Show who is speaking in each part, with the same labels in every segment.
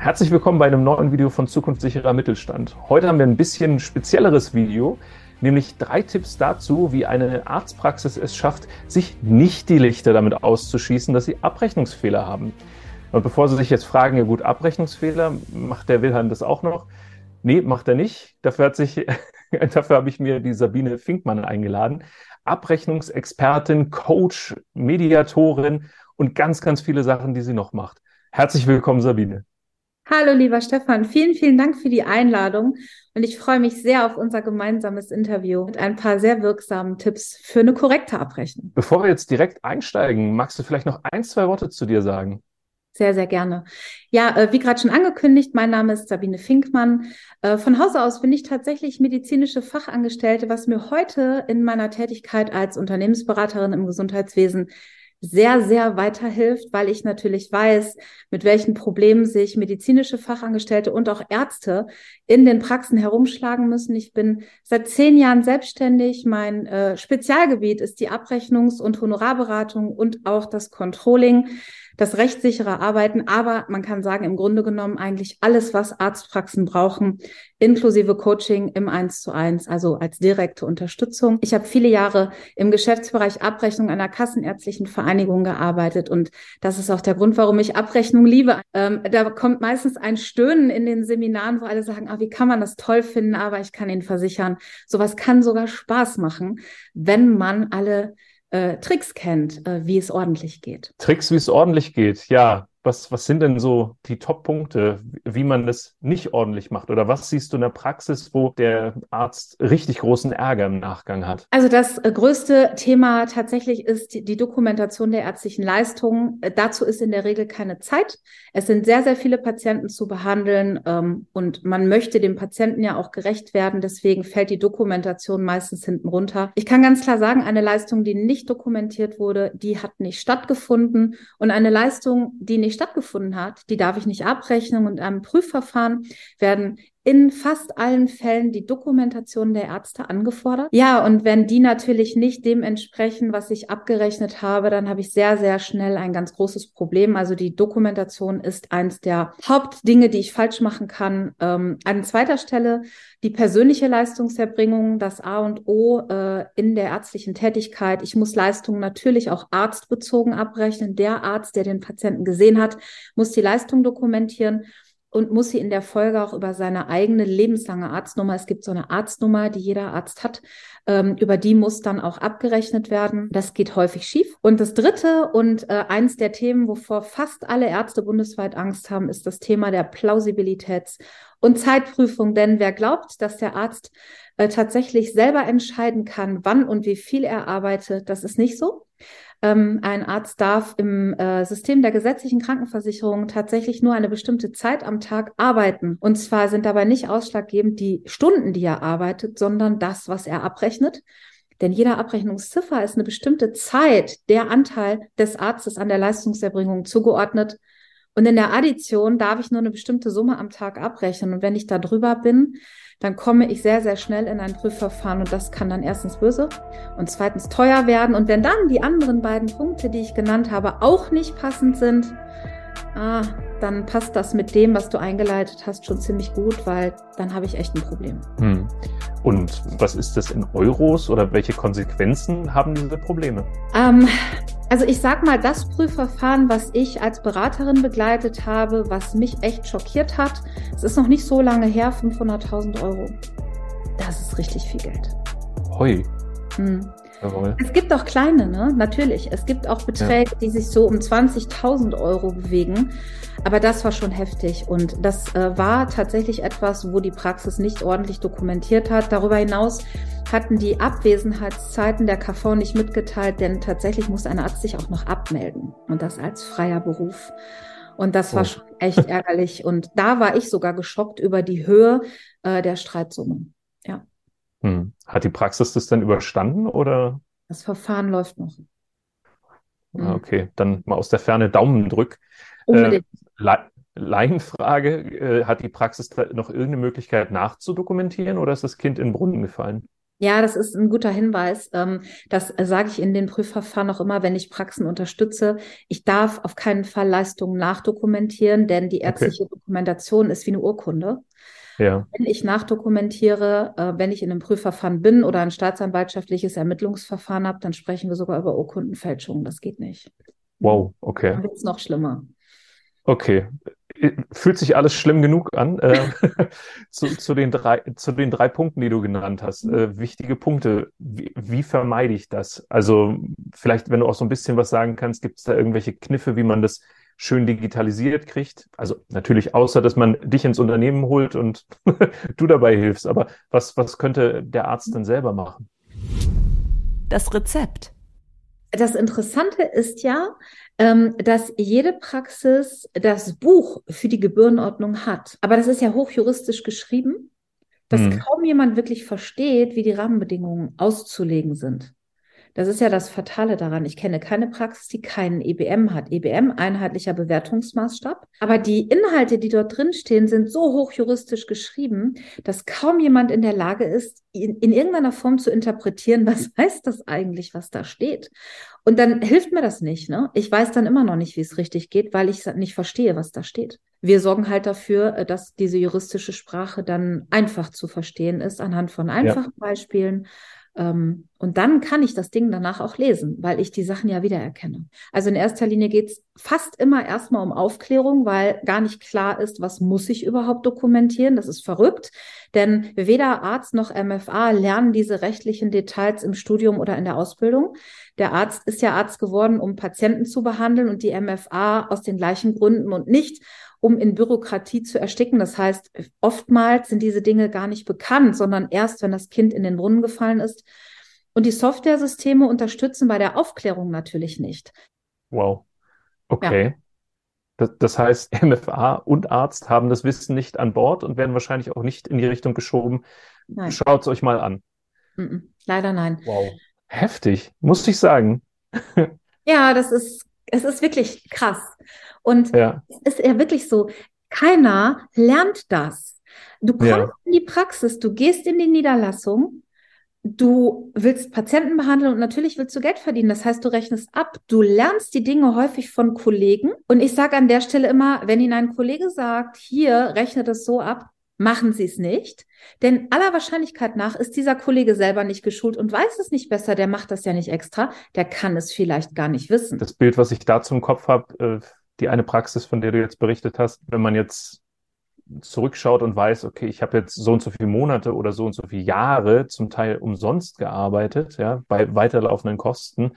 Speaker 1: Herzlich willkommen bei einem neuen Video von Zukunftssicherer Mittelstand. Heute haben wir ein bisschen spezielleres Video, nämlich drei Tipps dazu, wie eine Arztpraxis es schafft, sich nicht die Lichter damit auszuschießen, dass sie Abrechnungsfehler haben. Und bevor Sie sich jetzt fragen, ja gut, Abrechnungsfehler, macht der Wilhelm das auch noch? Nee, macht er nicht. Dafür hat sich, dafür habe ich mir die Sabine Finkmann eingeladen. Abrechnungsexpertin, Coach, Mediatorin und ganz, ganz viele Sachen, die sie noch macht. Herzlich willkommen, Sabine.
Speaker 2: Hallo, lieber Stefan. Vielen, vielen Dank für die Einladung. Und ich freue mich sehr auf unser gemeinsames Interview mit ein paar sehr wirksamen Tipps für eine korrekte Abrechnung.
Speaker 1: Bevor wir jetzt direkt einsteigen, magst du vielleicht noch ein, zwei Worte zu dir sagen?
Speaker 2: Sehr, sehr gerne. Ja, äh, wie gerade schon angekündigt, mein Name ist Sabine Finkmann. Äh, von Hause aus bin ich tatsächlich medizinische Fachangestellte, was mir heute in meiner Tätigkeit als Unternehmensberaterin im Gesundheitswesen sehr, sehr weiterhilft, weil ich natürlich weiß, mit welchen Problemen sich medizinische Fachangestellte und auch Ärzte in den Praxen herumschlagen müssen. Ich bin seit zehn Jahren selbstständig. Mein äh, Spezialgebiet ist die Abrechnungs- und Honorarberatung und auch das Controlling das rechtssichere Arbeiten, aber man kann sagen, im Grunde genommen eigentlich alles, was Arztpraxen brauchen, inklusive Coaching im Eins zu eins, also als direkte Unterstützung. Ich habe viele Jahre im Geschäftsbereich Abrechnung einer kassenärztlichen Vereinigung gearbeitet und das ist auch der Grund, warum ich Abrechnung liebe. Ähm, da kommt meistens ein Stöhnen in den Seminaren, wo alle sagen, ah, wie kann man das toll finden, aber ich kann Ihnen versichern, sowas kann sogar Spaß machen, wenn man alle Tricks kennt, äh, wie es ordentlich geht.
Speaker 1: Tricks, wie es ordentlich geht, ja. Was, was sind denn so die Top-Punkte, wie man das nicht ordentlich macht? Oder was siehst du in der Praxis, wo der Arzt richtig großen Ärger im Nachgang hat?
Speaker 2: Also das äh, größte Thema tatsächlich ist die Dokumentation der ärztlichen Leistungen. Äh, dazu ist in der Regel keine Zeit. Es sind sehr, sehr viele Patienten zu behandeln ähm, und man möchte dem Patienten ja auch gerecht werden. Deswegen fällt die Dokumentation meistens hinten runter. Ich kann ganz klar sagen, eine Leistung, die nicht dokumentiert wurde, die hat nicht stattgefunden. Und eine Leistung, die nicht stattgefunden hat, die darf ich nicht abrechnen. Und am Prüfverfahren werden in fast allen Fällen die Dokumentation der Ärzte angefordert. Ja, und wenn die natürlich nicht dem entsprechen, was ich abgerechnet habe, dann habe ich sehr, sehr schnell ein ganz großes Problem. Also die Dokumentation ist eins der Hauptdinge, die ich falsch machen kann. Ähm, an zweiter Stelle die persönliche Leistungserbringung, das A und O äh, in der ärztlichen Tätigkeit. Ich muss Leistungen natürlich auch arztbezogen abrechnen. Der Arzt, der den Patienten gesehen hat, muss die Leistung dokumentieren und muss sie in der Folge auch über seine eigene lebenslange Arztnummer, es gibt so eine Arztnummer, die jeder Arzt hat, ähm, über die muss dann auch abgerechnet werden. Das geht häufig schief. Und das Dritte und äh, eins der Themen, wovor fast alle Ärzte bundesweit Angst haben, ist das Thema der Plausibilitäts- und Zeitprüfung. Denn wer glaubt, dass der Arzt äh, tatsächlich selber entscheiden kann, wann und wie viel er arbeitet, das ist nicht so. Ähm, ein Arzt darf im äh, System der gesetzlichen Krankenversicherung tatsächlich nur eine bestimmte Zeit am Tag arbeiten. Und zwar sind dabei nicht ausschlaggebend die Stunden, die er arbeitet, sondern das, was er abrechnet. Denn jeder Abrechnungsziffer ist eine bestimmte Zeit, der Anteil des Arztes an der Leistungserbringung zugeordnet. Und in der Addition darf ich nur eine bestimmte Summe am Tag abrechnen. Und wenn ich da drüber bin, dann komme ich sehr, sehr schnell in ein Prüfverfahren und das kann dann erstens böse und zweitens teuer werden. Und wenn dann die anderen beiden Punkte, die ich genannt habe, auch nicht passend sind, ah, dann passt das mit dem, was du eingeleitet hast, schon ziemlich gut, weil dann habe ich echt ein Problem. Hm.
Speaker 1: Und was ist das in Euros oder welche Konsequenzen haben diese Probleme?
Speaker 2: Ähm, also ich sag mal, das Prüfverfahren, was ich als Beraterin begleitet habe, was mich echt schockiert hat, es ist noch nicht so lange her, 500.000 Euro. Das ist richtig viel Geld.
Speaker 1: Hoi. Hm.
Speaker 2: Jawohl. Es gibt auch kleine, ne? Natürlich. Es gibt auch Beträge, ja. die sich so um 20.000 Euro bewegen. Aber das war schon heftig. Und das äh, war tatsächlich etwas, wo die Praxis nicht ordentlich dokumentiert hat. Darüber hinaus hatten die Abwesenheitszeiten der KV nicht mitgeteilt, denn tatsächlich muss ein Arzt sich auch noch abmelden. Und das als freier Beruf. Und das war oh. schon echt ärgerlich. Und da war ich sogar geschockt über die Höhe äh, der Streitsumme.
Speaker 1: Hm. Hat die Praxis das denn überstanden oder?
Speaker 2: Das Verfahren läuft noch.
Speaker 1: Ah, okay, dann mal aus der Ferne Daumen drück. Unbedingt. Äh, Laienfrage, äh, hat die Praxis noch irgendeine Möglichkeit nachzudokumentieren oder ist das Kind in den Brunnen gefallen?
Speaker 2: Ja, das ist ein guter Hinweis. Ähm, das sage ich in den Prüfverfahren auch immer, wenn ich Praxen unterstütze. Ich darf auf keinen Fall Leistungen nachdokumentieren, denn die ärztliche okay. Dokumentation ist wie eine Urkunde. Ja. Wenn ich nachdokumentiere, äh, wenn ich in einem Prüfverfahren bin oder ein staatsanwaltschaftliches Ermittlungsverfahren habe, dann sprechen wir sogar über Urkundenfälschungen. Das geht nicht.
Speaker 1: Wow, okay.
Speaker 2: Dann wird es noch schlimmer.
Speaker 1: Okay. Fühlt sich alles schlimm genug an. Äh, zu, zu, den drei, zu den drei Punkten, die du genannt hast. Äh, wichtige Punkte. Wie, wie, vermeide ich das? Also vielleicht, wenn du auch so ein bisschen was sagen kannst, gibt es da irgendwelche Kniffe, wie man das schön digitalisiert kriegt. Also natürlich außer, dass man dich ins Unternehmen holt und du dabei hilfst. Aber was, was könnte der Arzt denn selber machen?
Speaker 3: Das Rezept.
Speaker 2: Das Interessante ist ja, ähm, dass jede Praxis das Buch für die Gebührenordnung hat. Aber das ist ja hochjuristisch geschrieben, dass hm. kaum jemand wirklich versteht, wie die Rahmenbedingungen auszulegen sind. Das ist ja das Fatale daran. Ich kenne keine Praxis, die keinen EBM hat. EBM, einheitlicher Bewertungsmaßstab. Aber die Inhalte, die dort drin stehen, sind so hochjuristisch geschrieben, dass kaum jemand in der Lage ist, in, in irgendeiner Form zu interpretieren, was heißt das eigentlich, was da steht. Und dann hilft mir das nicht. Ne? Ich weiß dann immer noch nicht, wie es richtig geht, weil ich nicht verstehe, was da steht. Wir sorgen halt dafür, äh, dass diese juristische Sprache dann einfach zu verstehen ist, anhand von einfachen ja. Beispielen ähm, und dann kann ich das Ding danach auch lesen, weil ich die Sachen ja wiedererkenne. Also in erster Linie geht es fast immer erstmal um Aufklärung, weil gar nicht klar ist, was muss ich überhaupt dokumentieren. Das ist verrückt, denn weder Arzt noch MFA lernen diese rechtlichen Details im Studium oder in der Ausbildung. Der Arzt ist ja Arzt geworden, um Patienten zu behandeln und die MFA aus den gleichen Gründen und nicht, um in Bürokratie zu ersticken. Das heißt, oftmals sind diese Dinge gar nicht bekannt, sondern erst, wenn das Kind in den Brunnen gefallen ist. Und die Softwaresysteme unterstützen bei der Aufklärung natürlich nicht.
Speaker 1: Wow. Okay. Ja. Das, das, heißt, MFA und Arzt haben das Wissen nicht an Bord und werden wahrscheinlich auch nicht in die Richtung geschoben. Schaut es euch mal an.
Speaker 2: Leider nein.
Speaker 1: Wow. Heftig, muss ich sagen.
Speaker 2: ja, das ist, es ist wirklich krass. Und ja. es ist ja wirklich so, keiner lernt das. Du kommst ja. in die Praxis, du gehst in die Niederlassung, du willst Patienten behandeln und natürlich willst du Geld verdienen. Das heißt, du rechnest ab. Du lernst die Dinge häufig von Kollegen. Und ich sage an der Stelle immer, wenn Ihnen ein Kollege sagt, hier rechne das so ab, machen Sie es nicht. Denn aller Wahrscheinlichkeit nach ist dieser Kollege selber nicht geschult und weiß es nicht besser. Der macht das ja nicht extra. Der kann es vielleicht gar nicht wissen.
Speaker 1: Das Bild, was ich dazu im Kopf habe, äh, die eine Praxis, von der du jetzt berichtet hast, wenn man jetzt zurückschaut und weiß, okay, ich habe jetzt so und so viele Monate oder so und so viele Jahre zum Teil umsonst gearbeitet, ja, bei weiterlaufenden Kosten.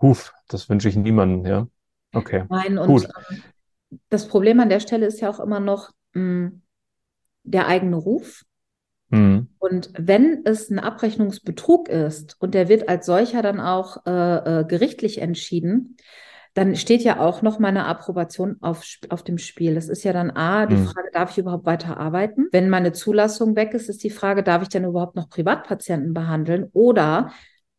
Speaker 1: Huf, das wünsche ich niemandem, ja. Okay.
Speaker 2: Nein, und Gut. Ähm, das Problem an der Stelle ist ja auch immer noch mh, hm, der eigene Ruf. Mhm. Und wenn es ein Abrechnungsbetrug ist und der wird als solcher dann auch äh, äh, gerichtlich entschieden, dann steht ja auch noch meine Approbation auf, auf dem Spiel. Das ist ja dann A, die mhm. Frage, darf ich überhaupt weiter arbeiten? Wenn meine Zulassung weg ist, ist die Frage, darf ich denn überhaupt noch Privatpatienten behandeln? Oder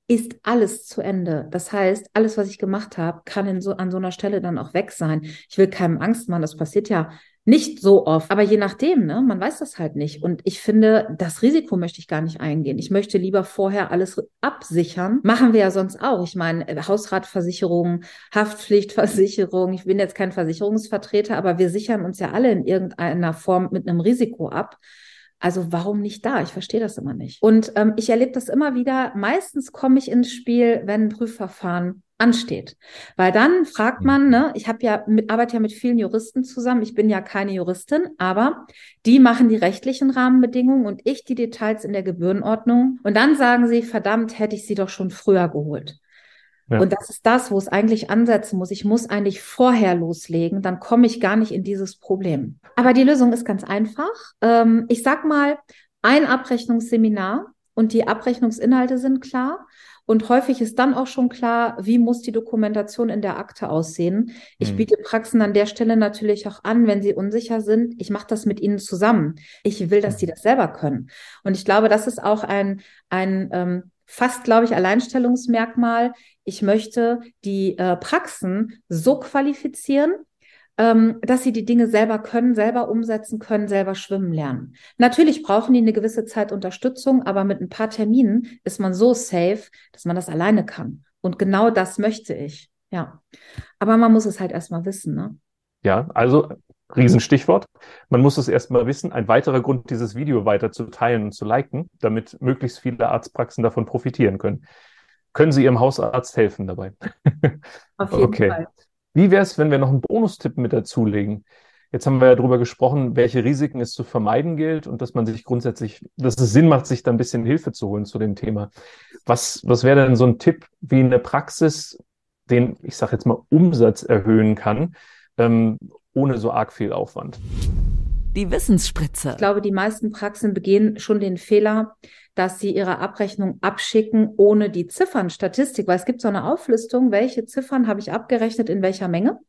Speaker 2: ist alles zu Ende. Das heißt, alles, was ich gemacht habe, kann in so, an so einer Stelle dann auch weg sein. Ich will keinem Angst machen, das passiert ja nicht so oft, aber je nachdem, ne, man weiß das halt nicht. Und ich finde, das Risiko möchte ich gar nicht eingehen. Ich möchte lieber vorher alles absichern. Machen wir ja sonst auch. Ich meine, äh, Hausratversicherung, Haftpflichtversicherung. Ich bin jetzt kein Versicherungsvertreter, aber wir sichern uns ja alle in irgendeiner Form mit einem Risiko ab. Also warum nicht da? Ich verstehe das immer nicht. Und ähm, ich erlebe das immer wieder. Meistens komme ich ins Spiel, wenn ein Prüfverfahren ansteht. Weil dann fragt man, mhm. ne, ich habe ja mit, arbeite ja mit vielen Juristen zusammen, ich bin ja keine Juristin, aber die machen die rechtlichen Rahmenbedingungen und ich die Details in der Gebührenordnung. Und dann sagen sie, verdammt, hätte ich sie doch schon früher geholt. Ja. Und das ist das, wo es eigentlich ansetzen muss. Ich muss eigentlich vorher loslegen, dann komme ich gar nicht in dieses Problem. Aber die Lösung ist ganz einfach. Ähm, ich sag mal, ein Abrechnungsseminar und die Abrechnungsinhalte sind klar Und häufig ist dann auch schon klar, wie muss die Dokumentation in der Akte aussehen. Ich mhm. biete Praxen an der Stelle natürlich auch an, wenn sie unsicher sind. Ich mache das mit ihnen zusammen. Ich will, dass die das selber können. Und ich glaube, das ist auch ein, ein ähm, fast, glaube ich, Alleinstellungsmerkmal. Ich möchte die äh, Praxen so qualifizieren, dass sie die Dinge selber können, selber umsetzen können, selber schwimmen lernen. Natürlich brauchen die eine gewisse Zeit Unterstützung, aber mit ein paar Terminen ist man so safe, dass man das alleine kann. Und genau das möchte ich. Ja. Aber man muss es halt erstmal wissen, ne?
Speaker 1: Ja, also Riesenstichwort. Man muss es erstmal wissen. Ein weiterer Grund, dieses Video weiter zu teilen und zu liken, damit möglichst viele Arztpraxen davon profitieren können. Können Sie Ihrem Hausarzt helfen dabei?
Speaker 2: Auf jeden okay. Fall.
Speaker 1: Wie wäre es, wenn wir noch einen Bonustipp mit dazulegen? Jetzt haben wir ja darüber gesprochen, welche Risiken es zu vermeiden gilt und dass man sich grundsätzlich, dass es Sinn macht, sich da ein bisschen Hilfe zu holen zu dem Thema. Was, was wäre denn so ein Tipp, wie eine Praxis den, ich sage jetzt mal, Umsatz erhöhen kann, ähm, ohne so arg viel Aufwand?
Speaker 3: Die Wissensspritze.
Speaker 2: Ich glaube, die meisten Praxen begehen schon den Fehler, dass sie ihre Abrechnung abschicken ohne die Ziffern, Statistik, weil es gibt so eine Auflistung, welche Ziffern habe ich abgerechnet in welcher Menge.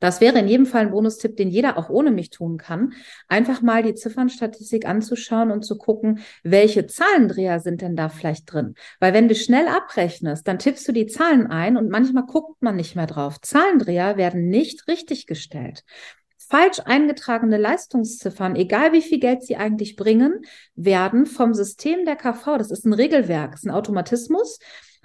Speaker 2: Das wäre in jedem Fall ein Bonustipp, den jeder auch ohne mich tun kann. Einfach mal die Ziffernstatistik anzuschauen und zu gucken, welche Zahlendreher sind denn da vielleicht drin. Weil wenn du schnell abrechnest, dann tippst du die Zahlen ein und manchmal guckt man nicht mehr drauf. Zahlendreher werden nicht richtig gestellt falsch eingetragene Leistungsziffern, egal wie viel Geld sie eigentlich bringen, werden vom System der KV, das ist ein Regelwerk, ist ein Automatismus,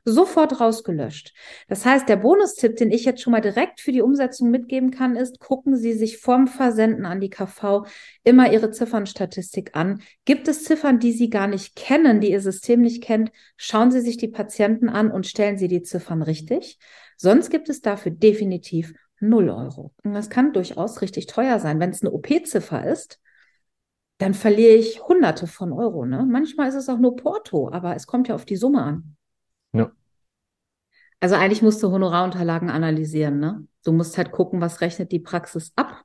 Speaker 2: sofort rausgelöscht. Das heißt, der Bonustipp, den ich jetzt schon mal direkt für die Umsetzung mitgeben kann, ist, gucken Sie sich vorm Versenden an die KV immer Ihre Ziffernstatistik an. Gibt es Ziffern, die Sie gar nicht kennen, die Ihr System nicht kennt, schauen Sie sich die Patienten an und stellen Sie die Ziffern richtig. Sonst gibt es dafür definitiv 0 Euro. Und das kann durchaus richtig teuer sein. Wenn es eine OP-Ziffer ist, dann verliere ich Hunderte von Euro. Ne? Manchmal ist es auch nur Porto, aber es kommt ja auf die Summe an. Ja. Also eigentlich musst du Honorarunterlagen analysieren. Ne? Du musst halt gucken, was rechnet die Praxis ab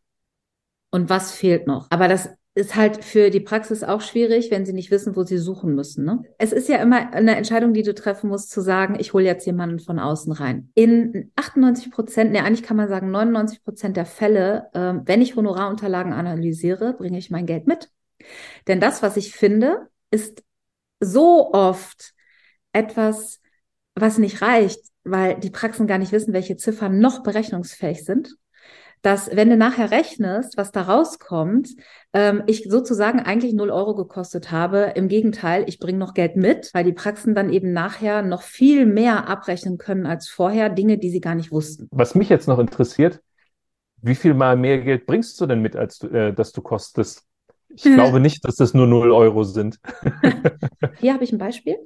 Speaker 2: und was fehlt noch. Aber das ist halt für die Praxis auch schwierig, wenn sie nicht wissen, wo sie suchen müssen. Ne? Es ist ja immer eine Entscheidung, die du treffen musst, zu sagen, ich hole jetzt jemanden von außen rein. In 98 Prozent, ne, eigentlich kann man sagen 99 Prozent der Fälle, äh, wenn ich Honorarunterlagen analysiere, bringe ich mein Geld mit. Denn das, was ich finde, ist so oft etwas, was nicht reicht, weil die Praxen gar nicht wissen, welche Ziffern noch berechnungsfähig sind dass wenn du nachher rechnest, was da rauskommt, ähm, ich sozusagen eigentlich 0 Euro gekostet habe. Im Gegenteil, ich bringe noch Geld mit, weil die Praxen dann eben nachher noch viel mehr abrechnen können als vorher, Dinge, die sie gar nicht wussten.
Speaker 1: Was mich jetzt noch interessiert, wie viel mal mehr Geld bringst du denn mit, als du, äh, dass du kostest? Ich glaube nicht, dass das nur 0 Euro sind.
Speaker 2: Hier habe ich ein Beispiel.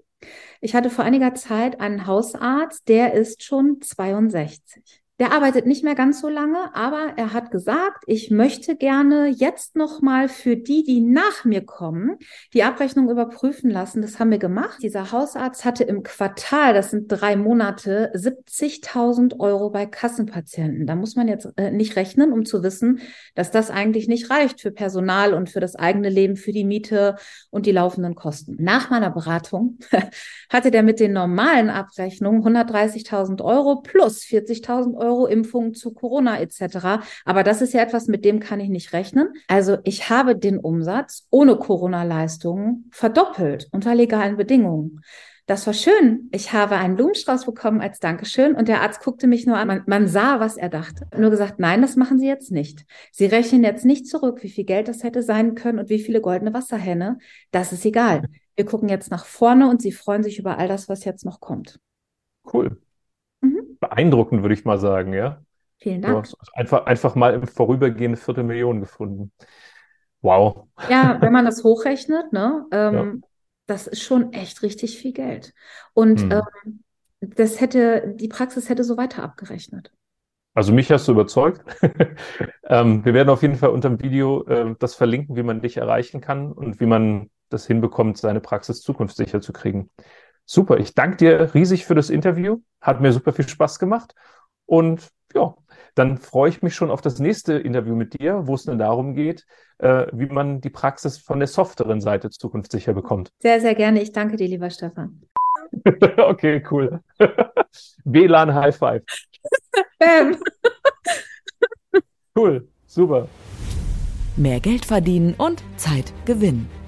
Speaker 2: Ich hatte vor einiger Zeit einen Hausarzt, der ist schon 62. Der arbeitet nicht mehr ganz so lange, aber er hat gesagt, ich möchte gerne jetzt noch mal für die, die nach mir kommen, die Abrechnung überprüfen lassen. Das haben wir gemacht. Dieser Hausarzt hatte im Quartal, das sind drei Monate, 70.000 Euro bei Kassenpatienten. Da muss man jetzt äh, nicht rechnen, um zu wissen, dass das eigentlich nicht reicht für Personal und für das eigene Leben, für die Miete und die laufenden Kosten. Nach meiner Beratung hatte der mit den normalen Abrechnungen 130.000 Euro plus 40.000 Euro Euro Impfungen zu Corona etc. Aber das ist ja etwas, mit dem kann ich nicht rechnen. Also ich habe den Umsatz ohne Corona-Leistungen verdoppelt unter legalen Bedingungen. Das war schön. Ich habe einen Blumenstrauß bekommen als Dankeschön und der Arzt guckte mich nur an. Man, man, sah, was er dachte. Nur gesagt, nein, das machen Sie jetzt nicht. Sie rechnen jetzt nicht zurück, wie viel Geld das hätte sein können und wie viele goldene Wasserhähne. Das ist egal. Wir gucken jetzt nach vorne und Sie freuen sich über all das, was jetzt noch kommt.
Speaker 1: Cool beeindruckend, würde ich mal sagen, ja.
Speaker 2: Vielen Dank.
Speaker 1: So, einfach, einfach mal im Vorübergehen eine Viertelmillion gefunden. Wow.
Speaker 2: Ja, wenn man das hochrechnet, ne, ähm, ja. das ist schon echt richtig viel Geld. Und hm. ähm, das hätte, die Praxis hätte so weiter abgerechnet.
Speaker 1: Also mich hast du überzeugt. ähm, wir werden auf jeden Fall unter dem Video äh, das verlinken, wie man dich erreichen kann und wie man das hinbekommt, seine Praxis zukunftssicher zu kriegen. Super, ich danke dir riesig für das Interview. Hat mir super viel Spaß gemacht. Und ja, dann freue ich mich schon auf das nächste Interview mit dir, wo es dann darum geht, äh, wie man die Praxis von der softeren Seite zukunftssicher bekommt.
Speaker 2: Sehr, sehr gerne. Ich danke dir, lieber Stefan.
Speaker 1: okay, cool. WLAN High Five. Bam. cool, super.
Speaker 3: Mehr Geld verdienen und Zeit gewinnen.